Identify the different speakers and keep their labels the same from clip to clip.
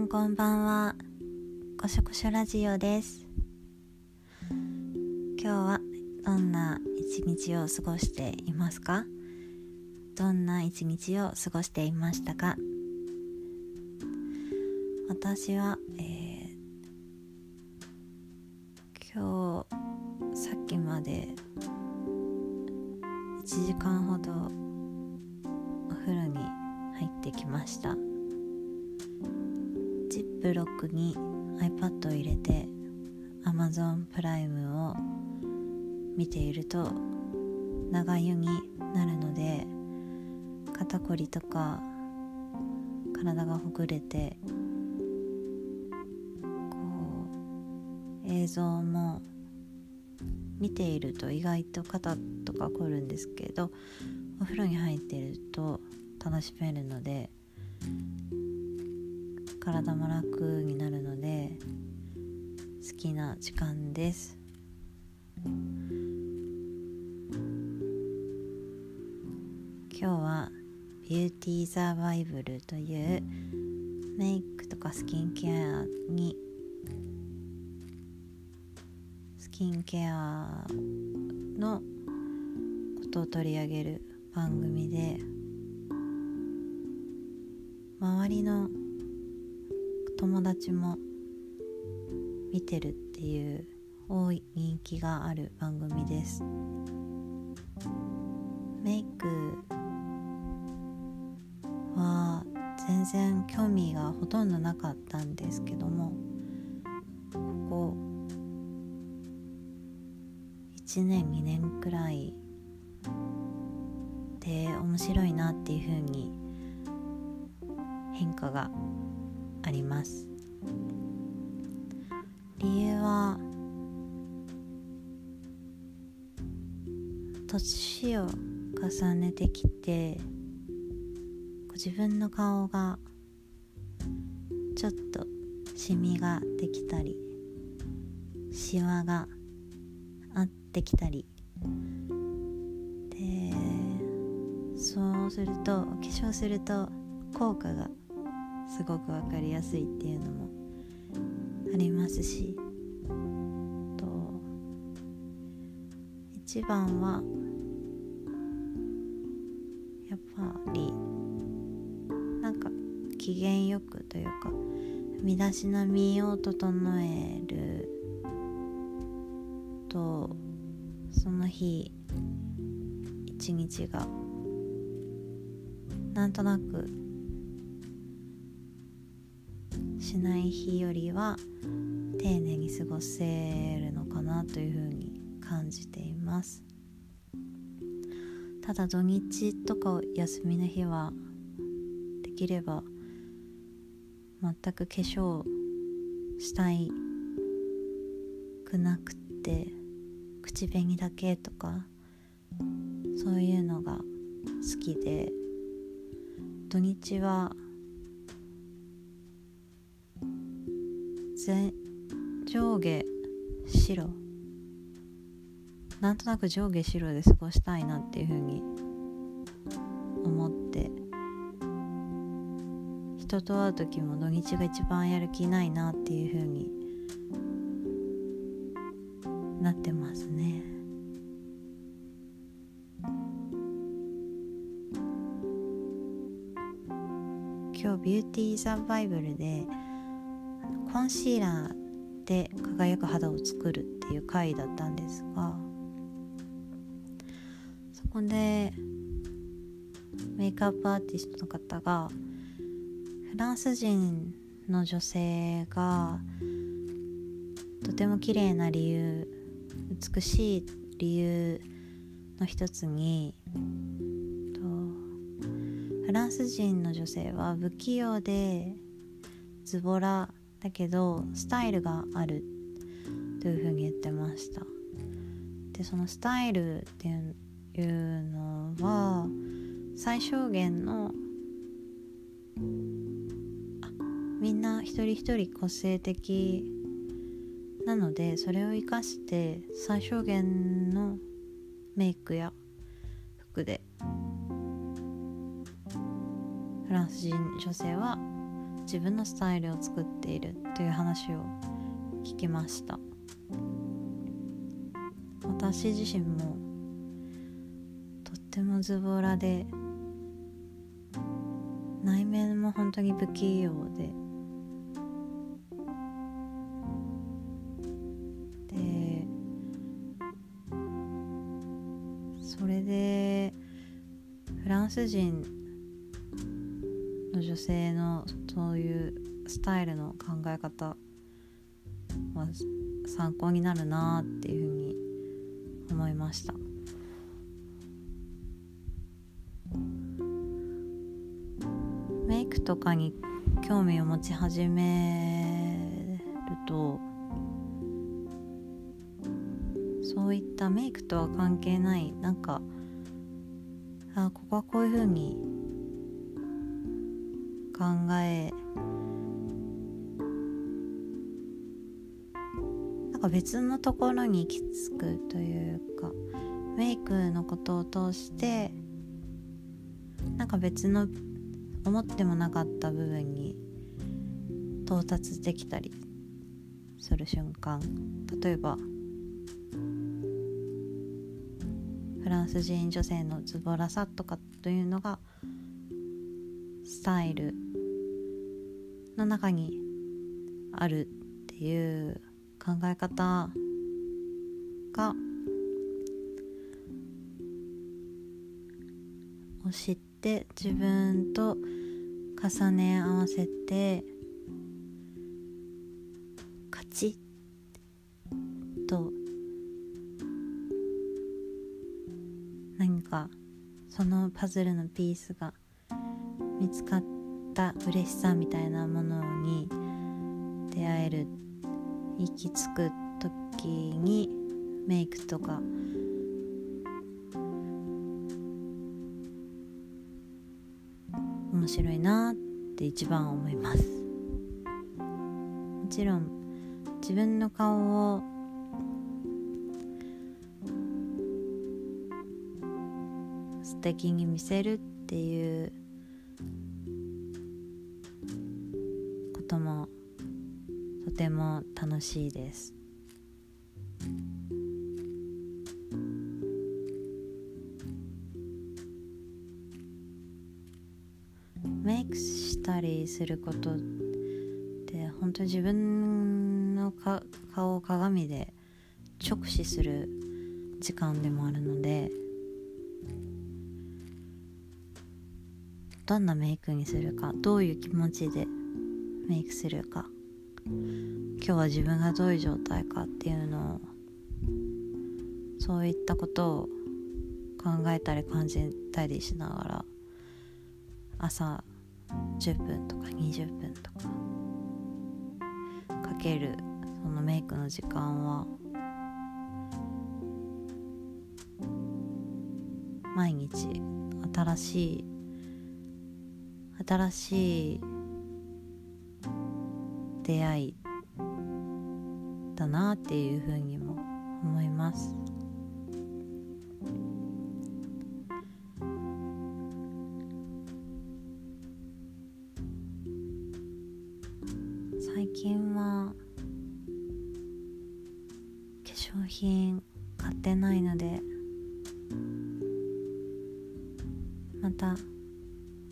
Speaker 1: んこんばんは。こしょこしょラジオです。今日はどんな一日を過ごしていますか？どんな一日を過ごしていましたか？私は、えー、今日さっきまで1時間ほどお風呂に入ってきました。ジップロックに iPad を入れて Amazon プライムを見ていると長湯になるので肩こりとか体がほぐれてこう映像も見ていると意外と肩とか凝るんですけどお風呂に入っていると楽しめるので体も楽になるので好きな時間です。今日はビューティーザバイブルというメイクとかスキンケアにスキンケアのことを取り上げる番組で周りの友達も見てるっていう多い人気がある番組です。メイクは全然興味がほとんどなかったんですけどもここ1年2年くらいで面白いなっていう風に変化があります。理由は年を重ねてきて自分の顔がちょっとシミができたりシワがあってきたり。でそうするとお化粧すると効果がすごく分かりやすいっていうのもありますしと一番はやっぱりなんか機嫌よくというか身だしなみを整えるとその日一日がなんとなくしない日よりは丁寧に過ごせるのかなというふうに感じています。ただ土日とか休みの日はできれば全く化粧したいくなくって口紅だけとかそういうのが好きで土日は上下白。なんとなく上下白で過ごしたいなっていうふうに思って。人と会う時も土日が一番やる気ないなっていうふうになってますね。今日ビューティーサバイブルでコンシーラーで輝く肌を作るっていう回だったんですがそこでメイクアップアーティストの方がフランス人の女性がとても綺麗な理由美しい理由の一つにとフランス人の女性は不器用でズボラだけどスタイルがあるというふうに言ってました。でそのスタイルっていうのは最小限のみんな一人一人個性的なのでそれを生かして最小限のメイクや服でフランス人女性は自分のスタイルを作っているという話を聞きました。私自身もとってもズボラで内面も本当に不器用ででそれでフランス人の女性のそういうスタイルの考え方は参考になるなっていうふうに思いました。メイクとかに興味を持ち始めるとそういったメイクとは関係ないなんかあここはこういうふうに考えなんか別のところに行き着くというかメイクのことを通してなんか別の思ってもなかった部分に到達できたりする瞬間。例えばフランス人女性のズボラさとかというのがスタイルの中にあるっていう考え方がを知って自分と重ね合わせてカチッと何かそのパズルのピースが見つかってた嬉しさみたいなものに出会える行き着く時にメイクとか。面白いなって一番思います。もちろん自分の顔を素敵に見せるっていうても楽しいです。メイクしたりすることって本当自分の顔を鏡で直視する時間でもあるのでどんなメイクにするかどういう気持ちでメイクするか。今日は自分がどういう状態かっていうのをそういったことを考えたり感じたりしながら朝10分とか20分とかかけるそのメイクの時間は毎日新しい新しい出会いなっていうふうにも思います。最近は化粧品買ってないのでまた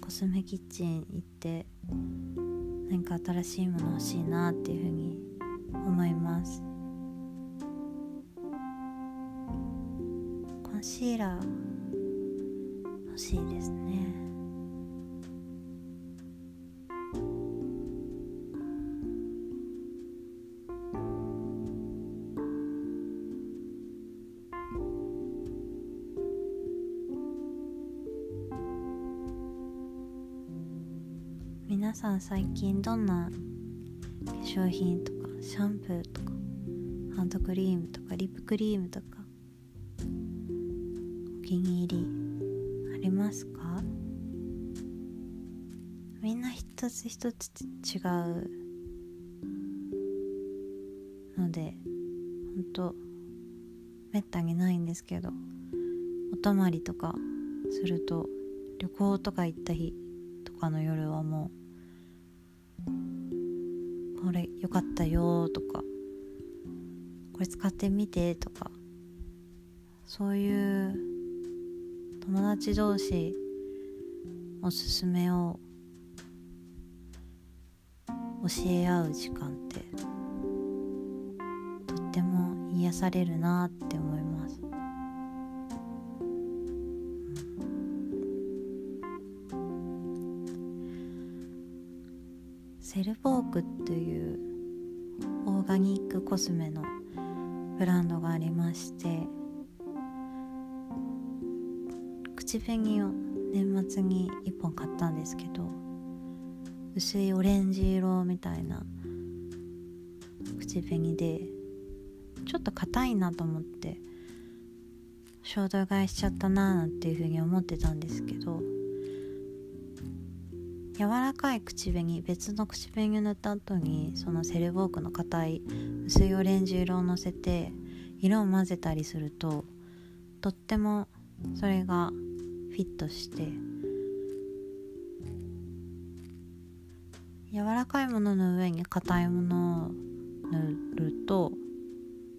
Speaker 1: コスメキッチン行って何か新しいもの欲しいなっていうふうに思います。シーラー欲しいですね。皆さん最近どんな化粧品とかシャンプーとかハンドクリームとかリップクリームとか気に入りありますか？みんな一つ一つ違う。のでほんとめったにないんですけどお泊まりとかすると旅行とか行った日とかの夜はもう「これよかったよ」とか「これ使ってみて」とかそういう友達同士おすすめを教え合う時間ってとっても癒されるなって思います。セルボークっていうオーガニックコスメのブランドがありまして口紅を年末に1本買ったんですけど薄いオレンジ色みたいな口紅でちょっと硬いなと思って衝動買いしちゃったなーなんていうふうに思ってたんですけど柔らかい口紅別の口紅を塗った後にそのセルボークの硬い薄いオレンジ色をのせて色を混ぜたりするととってもそれがィットして柔らかいものの上に硬いものを塗ると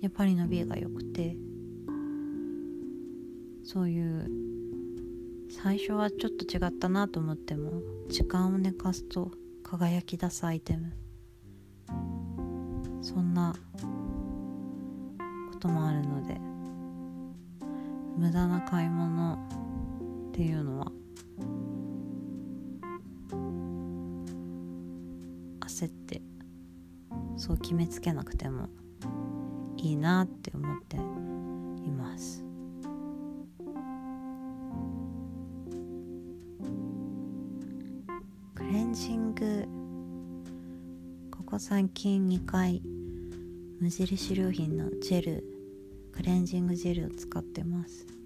Speaker 1: やっぱり伸びが良くてそういう最初はちょっと違ったなと思っても時間を寝かすと輝き出すアイテム。そんなこともあるので無駄な買い物っていうのは。焦ってそう決めつけなくてもいいなって思っています。クレンジングここ最近2回無印良品のジェルクレンジングジェルを使ってます。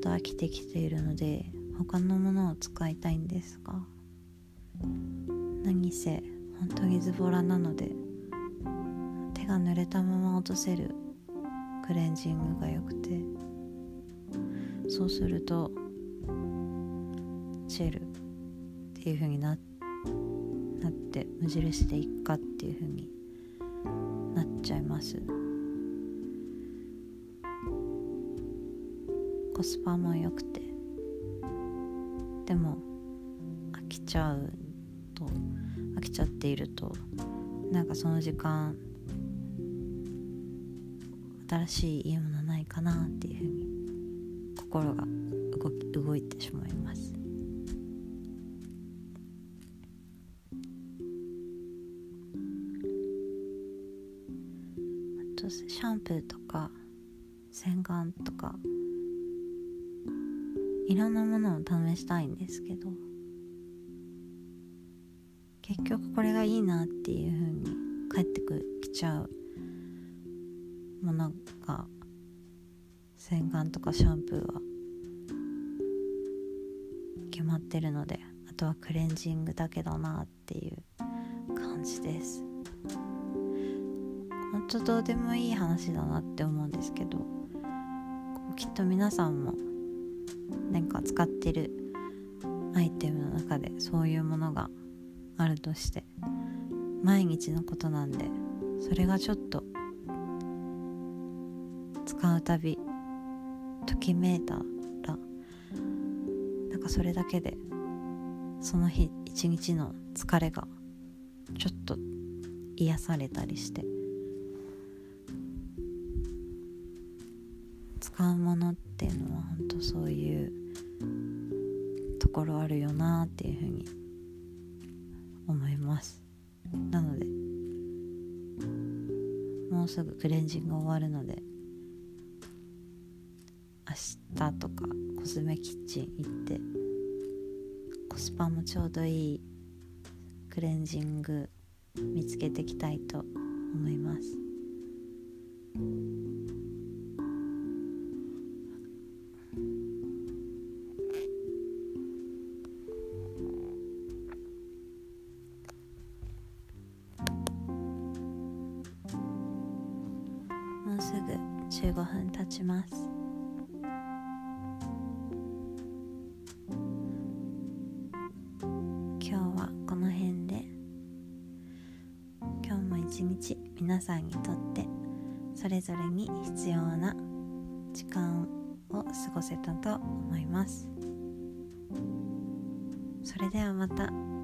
Speaker 1: と飽きてきているので他のものを使いたいんですが。何せ本当にズボラなので手が濡れたまま落とせるクレンジングが良くて。そうするとジェルっていう風にななって無印でいっかっていう風になっちゃいます。コスパも良くて。でも飽きちゃうと飽きちゃっているとなんかその時間新しいいいものないかなっていうふうに心が動き動いてしまいます。あとシャンプーとか洗顔とかいろんなものを試したいんですけど結局これがいいなっていう風に返ってきちゃうものが洗顔とかシャンプーは決まってるのであとはクレンジングだけだなっていう感じです。本当どうでもいい話だなって思うんですけどきっと皆さんも何か使ってるアイテムの中でそういうものがあるとして毎日のことなんでそれがちょっと使うたびときめいたらなんかそれだけでその日一日の疲れがちょっと癒されたりして使うものっていうのはそういうところあるよなっていうふうに思います。なのでもうすぐクレンジング終わるので明日とかコスメキッチン行ってコスパもちょうどいいクレンジング見つけていきたいと思います。皆さんにとってそれぞれに必要な時間を過ごせたと思います。それではまた。